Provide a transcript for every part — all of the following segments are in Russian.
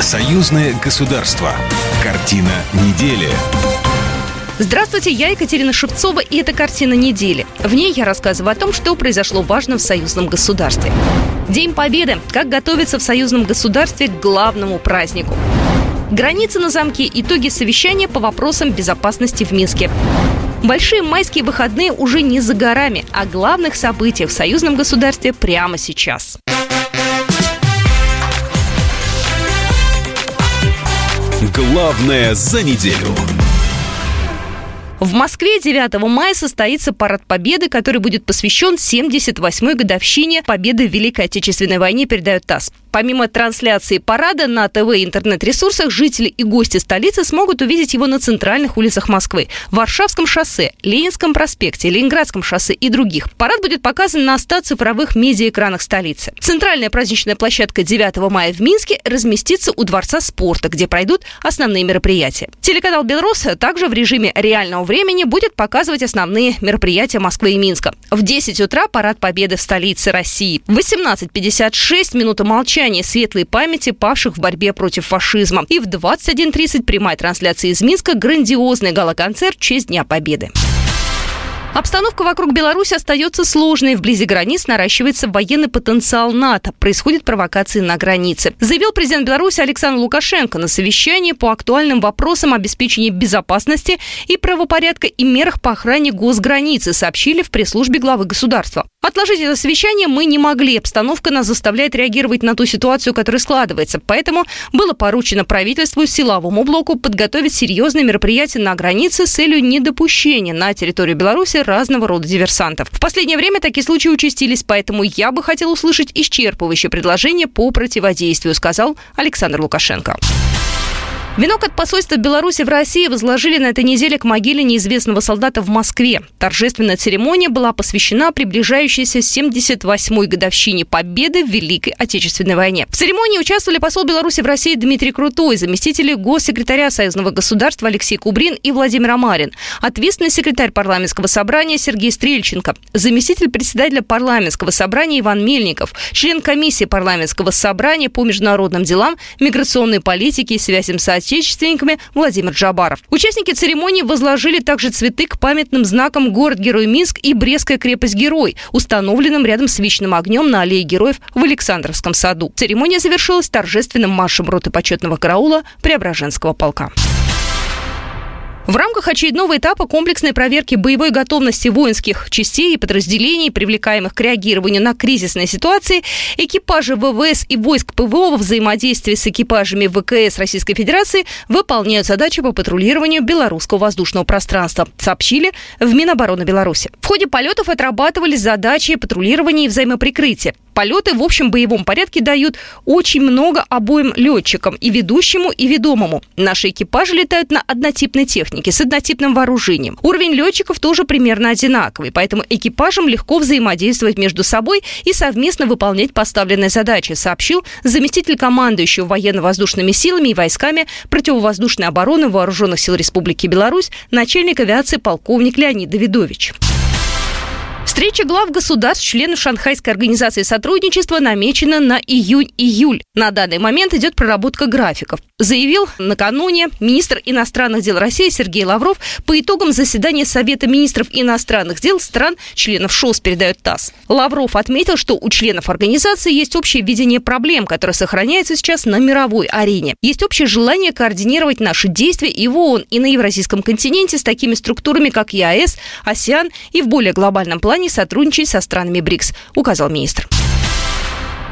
Союзное государство. Картина недели. Здравствуйте, я Екатерина Шевцова, и это «Картина недели». В ней я рассказываю о том, что произошло важно в союзном государстве. День Победы. Как готовиться в союзном государстве к главному празднику. Границы на замке. Итоги совещания по вопросам безопасности в Минске. Большие майские выходные уже не за горами, а главных событиях в союзном государстве прямо сейчас. Главное за неделю. В Москве 9 мая состоится парад Победы, который будет посвящен 78-й годовщине Победы в Великой Отечественной войне, передает ТАСС. Помимо трансляции парада на ТВ и интернет-ресурсах, жители и гости столицы смогут увидеть его на центральных улицах Москвы, Варшавском шоссе, Ленинском проспекте, Ленинградском шоссе и других. Парад будет показан на 100 цифровых медиаэкранах столицы. Центральная праздничная площадка 9 мая в Минске разместится у Дворца спорта, где пройдут основные мероприятия. Телеканал «Белрос» также в режиме реального времени будет показывать основные мероприятия Москвы и Минска. В 10 утра парад Победы в столице России. В 18.56 минута молчания светлой памяти павших в борьбе против фашизма. И в 21.30 прямая трансляция из Минска грандиозный галоконцерт в честь Дня Победы. Обстановка вокруг Беларуси остается сложной. Вблизи границ наращивается военный потенциал НАТО. Происходят провокации на границе. Заявил президент Беларуси Александр Лукашенко на совещании по актуальным вопросам обеспечения безопасности и правопорядка и мерах по охране госграницы, сообщили в пресс-службе главы государства. Отложить это совещание мы не могли. Обстановка нас заставляет реагировать на ту ситуацию, которая складывается. Поэтому было поручено правительству силовому блоку подготовить серьезные мероприятия на границе с целью недопущения на территорию Беларуси разного рода диверсантов. В последнее время такие случаи участились, поэтому я бы хотел услышать исчерпывающее предложение по противодействию, сказал Александр Лукашенко. Венок от посольства Беларуси в России возложили на этой неделе к могиле неизвестного солдата в Москве. Торжественная церемония была посвящена приближающейся 78-й годовщине победы в Великой Отечественной войне. В церемонии участвовали посол Беларуси в России Дмитрий Крутой, заместители госсекретаря Союзного государства Алексей Кубрин и Владимир Амарин, ответственный секретарь парламентского собрания Сергей Стрельченко, заместитель председателя парламентского собрания Иван Мельников, член комиссии парламентского собрания по международным делам, миграционной политике и связям с соотечественниками Владимир Джабаров. Участники церемонии возложили также цветы к памятным знакам город-герой Минск и Брестская крепость-герой, установленным рядом с вечным огнем на аллее героев в Александровском саду. Церемония завершилась торжественным маршем роты почетного караула Преображенского полка. В рамках очередного этапа комплексной проверки боевой готовности воинских частей и подразделений, привлекаемых к реагированию на кризисные ситуации, экипажи ВВС и войск ПВО во взаимодействии с экипажами ВКС Российской Федерации выполняют задачи по патрулированию белорусского воздушного пространства, сообщили в Минобороны Беларуси. В ходе полетов отрабатывались задачи патрулирования и взаимоприкрытия. Полеты в общем боевом порядке дают очень много обоим летчикам, и ведущему, и ведомому. Наши экипажи летают на однотипной технике, с однотипным вооружением. Уровень летчиков тоже примерно одинаковый, поэтому экипажам легко взаимодействовать между собой и совместно выполнять поставленные задачи, сообщил заместитель командующего военно-воздушными силами и войсками противовоздушной обороны Вооруженных сил Республики Беларусь начальник авиации полковник Леонид Давидович. Встреча глав государств, членов Шанхайской организации сотрудничества намечена на июнь-июль. На данный момент идет проработка графиков. Заявил накануне министр иностранных дел России Сергей Лавров по итогам заседания Совета министров иностранных дел стран, членов ШОС, передает ТАСС. Лавров отметил, что у членов организации есть общее видение проблем, которое сохраняется сейчас на мировой арене. Есть общее желание координировать наши действия и в ООН, и на Евразийском континенте с такими структурами, как ЕАЭС, АСИАН и в более глобальном плане сотрудничать со странами БРИКС, указал министр.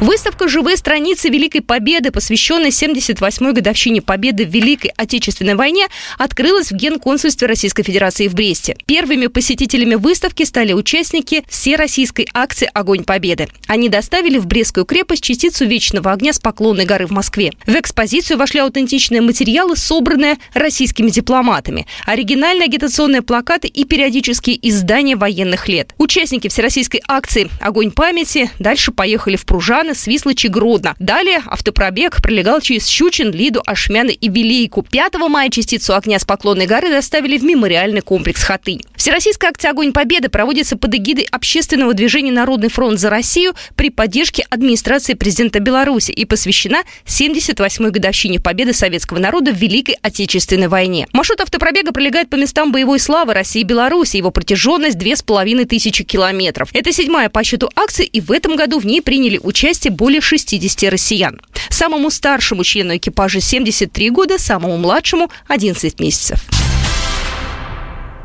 Выставка «Живые страницы Великой Победы», посвященная 78-й годовщине Победы в Великой Отечественной войне, открылась в Генконсульстве Российской Федерации в Бресте. Первыми посетителями выставки стали участники всероссийской акции «Огонь Победы». Они доставили в Брестскую крепость частицу вечного огня с Поклонной горы в Москве. В экспозицию вошли аутентичные материалы, собранные российскими дипломатами, оригинальные агитационные плакаты и периодические издания военных лет. Участники всероссийской акции «Огонь памяти» дальше поехали в Пружан, Ивана, Свислочь и Гродно. Далее автопробег пролегал через Щучин, Лиду, Ашмяны и Велейку. 5 мая частицу огня с Поклонной горы доставили в мемориальный комплекс Хатынь. Всероссийская акция «Огонь Победы» проводится под эгидой общественного движения «Народный фронт за Россию» при поддержке администрации президента Беларуси и посвящена 78-й годовщине победы советского народа в Великой Отечественной войне. Маршрут автопробега пролегает по местам боевой славы России и Беларуси. Его протяженность 2500 километров. Это седьмая по счету акция, и в этом году в ней приняли участие более 60 россиян. Самому старшему члену экипажа 73 года, самому младшему 11 месяцев.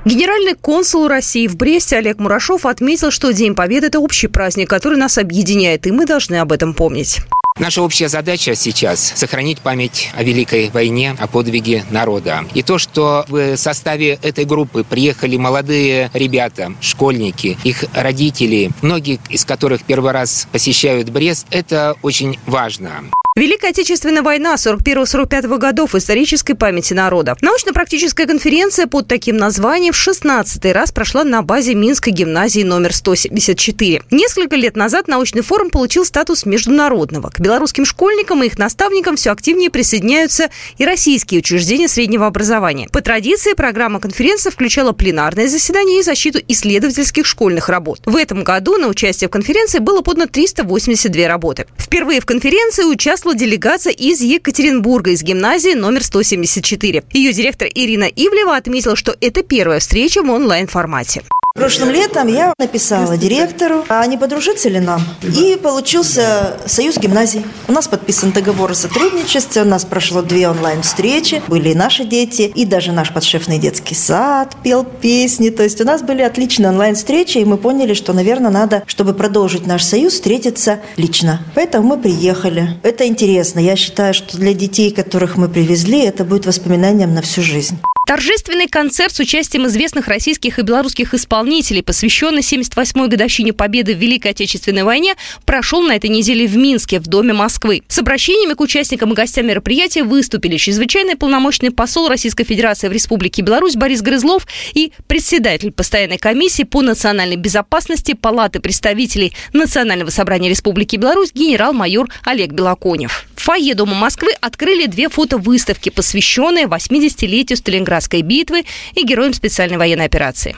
Генеральный консул России в Бресте Олег Мурашов отметил, что День Победы – это общий праздник, который нас объединяет, и мы должны об этом помнить. Наша общая задача сейчас – сохранить память о Великой войне, о подвиге народа. И то, что в составе этой группы приехали молодые ребята, школьники, их родители, многие из которых первый раз посещают Брест, это очень важно. Великая Отечественная война 41-45 годов исторической памяти народа. Научно-практическая конференция под таким названием в 16 раз прошла на базе Минской гимназии номер 174. Несколько лет назад научный форум получил статус международного. К белорусским школьникам и их наставникам все активнее присоединяются и российские учреждения среднего образования. По традиции программа конференции включала пленарное заседание и защиту исследовательских школьных работ. В этом году на участие в конференции было подано 382 работы. Впервые в конференции участвовали участвовала делегация из Екатеринбурга, из гимназии номер 174. Ее директор Ирина Ивлева отметила, что это первая встреча в онлайн-формате. Прошлым летом я написала директору, а не подружиться ли нам? И получился союз гимназий. У нас подписан договор о сотрудничестве, у нас прошло две онлайн-встречи, были и наши дети, и даже наш подшефный детский сад пел песни. То есть у нас были отличные онлайн-встречи, и мы поняли, что, наверное, надо, чтобы продолжить наш союз, встретиться лично. Поэтому мы приехали. Это интересно. Я считаю, что для детей, которых мы привезли, это будет воспоминанием на всю жизнь. Торжественный концерт с участием известных российских и белорусских исполнителей, посвященный 78-й годовщине победы в Великой Отечественной войне, прошел на этой неделе в Минске, в Доме Москвы. С обращениями к участникам и гостям мероприятия выступили чрезвычайный полномочный посол Российской Федерации в Республике Беларусь Борис Грызлов и председатель постоянной комиссии по национальной безопасности Палаты представителей Национального собрания Республики Беларусь генерал-майор Олег Белоконев. Фойе Дома Москвы открыли две фотовыставки, посвященные 80-летию Сталинградской битвы и героям специальной военной операции.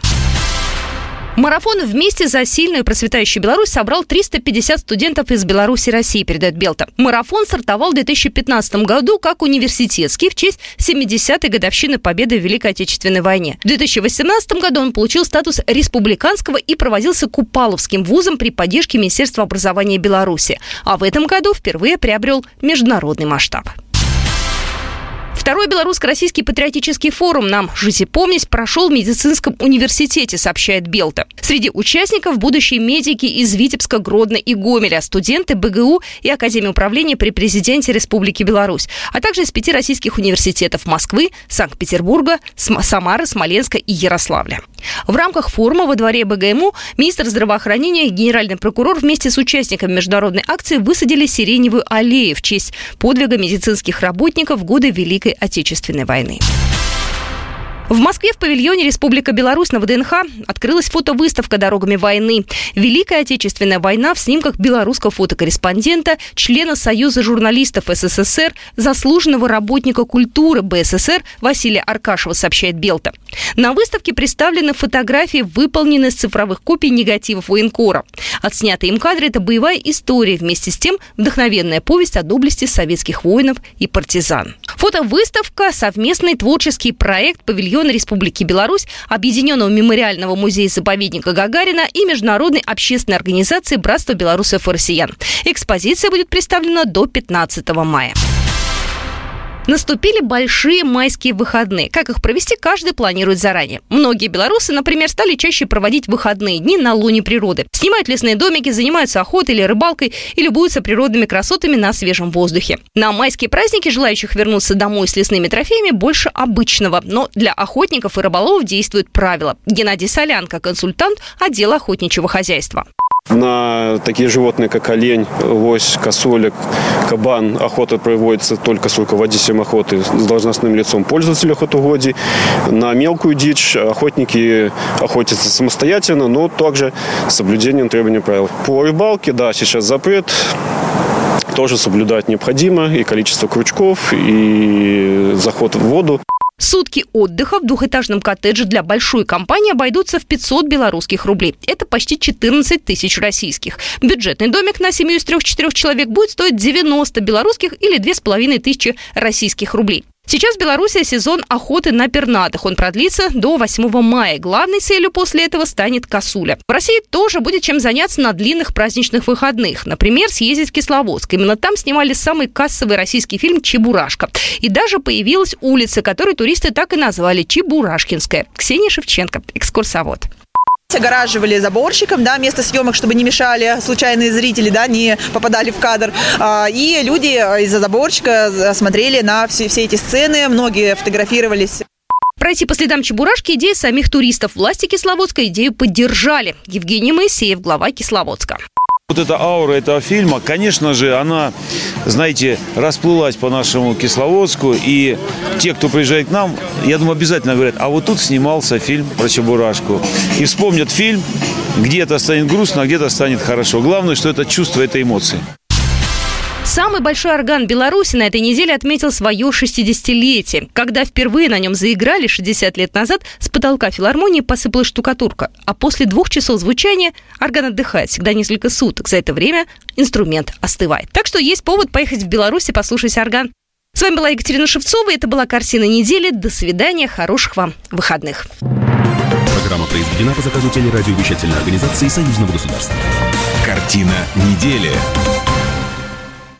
Марафон «Вместе за сильную и процветающую Беларусь» собрал 350 студентов из Беларуси и России, передает Белта. Марафон стартовал в 2015 году как университетский в честь 70-й годовщины победы в Великой Отечественной войне. В 2018 году он получил статус республиканского и проводился Купаловским вузом при поддержке Министерства образования Беларуси. А в этом году впервые приобрел международный масштаб. Второй белорусско-российский патриотический форум «Нам и помнить» прошел в медицинском университете, сообщает Белта. Среди участников будущие медики из Витебска, Гродно и Гомеля, студенты БГУ и Академии управления при президенте Республики Беларусь, а также из пяти российских университетов Москвы, Санкт-Петербурга, Самары, Смоленска и Ярославля. В рамках форума во дворе БГМУ министр здравоохранения и генеральный прокурор вместе с участниками международной акции высадили сиреневую аллею в честь подвига медицинских работников в годы Великой Отечественной войны. В Москве в павильоне Республика Беларусь на ВДНХ открылась фотовыставка «Дорогами войны». Великая Отечественная война в снимках белорусского фотокорреспондента, члена Союза журналистов СССР, заслуженного работника культуры БССР Василия Аркашева, сообщает Белта. На выставке представлены фотографии, выполненные с цифровых копий негативов военкора. Отснятые им кадры – это боевая история, вместе с тем вдохновенная повесть о доблести советских воинов и партизан. Фотовыставка – совместный творческий проект павильона региона Республики Беларусь, Объединенного мемориального музея-заповедника Гагарина и Международной общественной организации «Братство белорусов и россиян». Экспозиция будет представлена до 15 мая. Наступили большие майские выходные. Как их провести, каждый планирует заранее. Многие белорусы, например, стали чаще проводить выходные дни на луне природы. Снимают лесные домики, занимаются охотой или рыбалкой и любуются природными красотами на свежем воздухе. На майские праздники желающих вернуться домой с лесными трофеями больше обычного. Но для охотников и рыболовов действуют правила. Геннадий Солянко, консультант отдела охотничьего хозяйства. На такие животные, как олень, лось, косулек, кабан, охота проводится только с руководителем охоты с должностным лицом пользователя охотугодий. На мелкую дичь охотники охотятся самостоятельно, но также с соблюдением требований правил. По рыбалке, да, сейчас запрет тоже соблюдать необходимо. И количество крючков, и заход в воду. Сутки отдыха в двухэтажном коттедже для большой компании обойдутся в 500 белорусских рублей. Это почти 14 тысяч российских. Бюджетный домик на семью из трех-четырех человек будет стоить 90 белорусских или 2,5 тысячи российских рублей. Сейчас в Беларуси сезон охоты на пернатых. Он продлится до 8 мая. Главной целью после этого станет косуля. В России тоже будет чем заняться на длинных праздничных выходных. Например, съездить в Кисловодск. Именно там снимали самый кассовый российский фильм «Чебурашка». И даже появилась улица, которую туристы так и назвали Чебурашкинская. Ксения Шевченко, экскурсовод огораживали заборщиком, да, место съемок, чтобы не мешали случайные зрители, да, не попадали в кадр. А, и люди из-за заборчика смотрели на все, все эти сцены, многие фотографировались. Пройти по следам Чебурашки идея самих туристов. Власти Кисловодска идею поддержали. Евгений Моисеев, глава Кисловодска. Вот эта аура этого фильма, конечно же, она, знаете, расплылась по нашему Кисловодску. И те, кто приезжает к нам, я думаю, обязательно говорят, а вот тут снимался фильм про Чебурашку. И вспомнят фильм, где-то станет грустно, а где-то станет хорошо. Главное, что это чувство, это эмоции. Самый большой орган Беларуси на этой неделе отметил свое 60-летие. Когда впервые на нем заиграли 60 лет назад, с потолка филармонии посыпалась штукатурка. А после двух часов звучания орган отдыхает всегда несколько суток. За это время инструмент остывает. Так что есть повод поехать в Беларусь и послушать орган. С вами была Екатерина Шевцова. Это была «Картина недели». До свидания. Хороших вам выходных. Программа произведена по заказу телерадиовещательной организации Союзного государства. «Картина недели».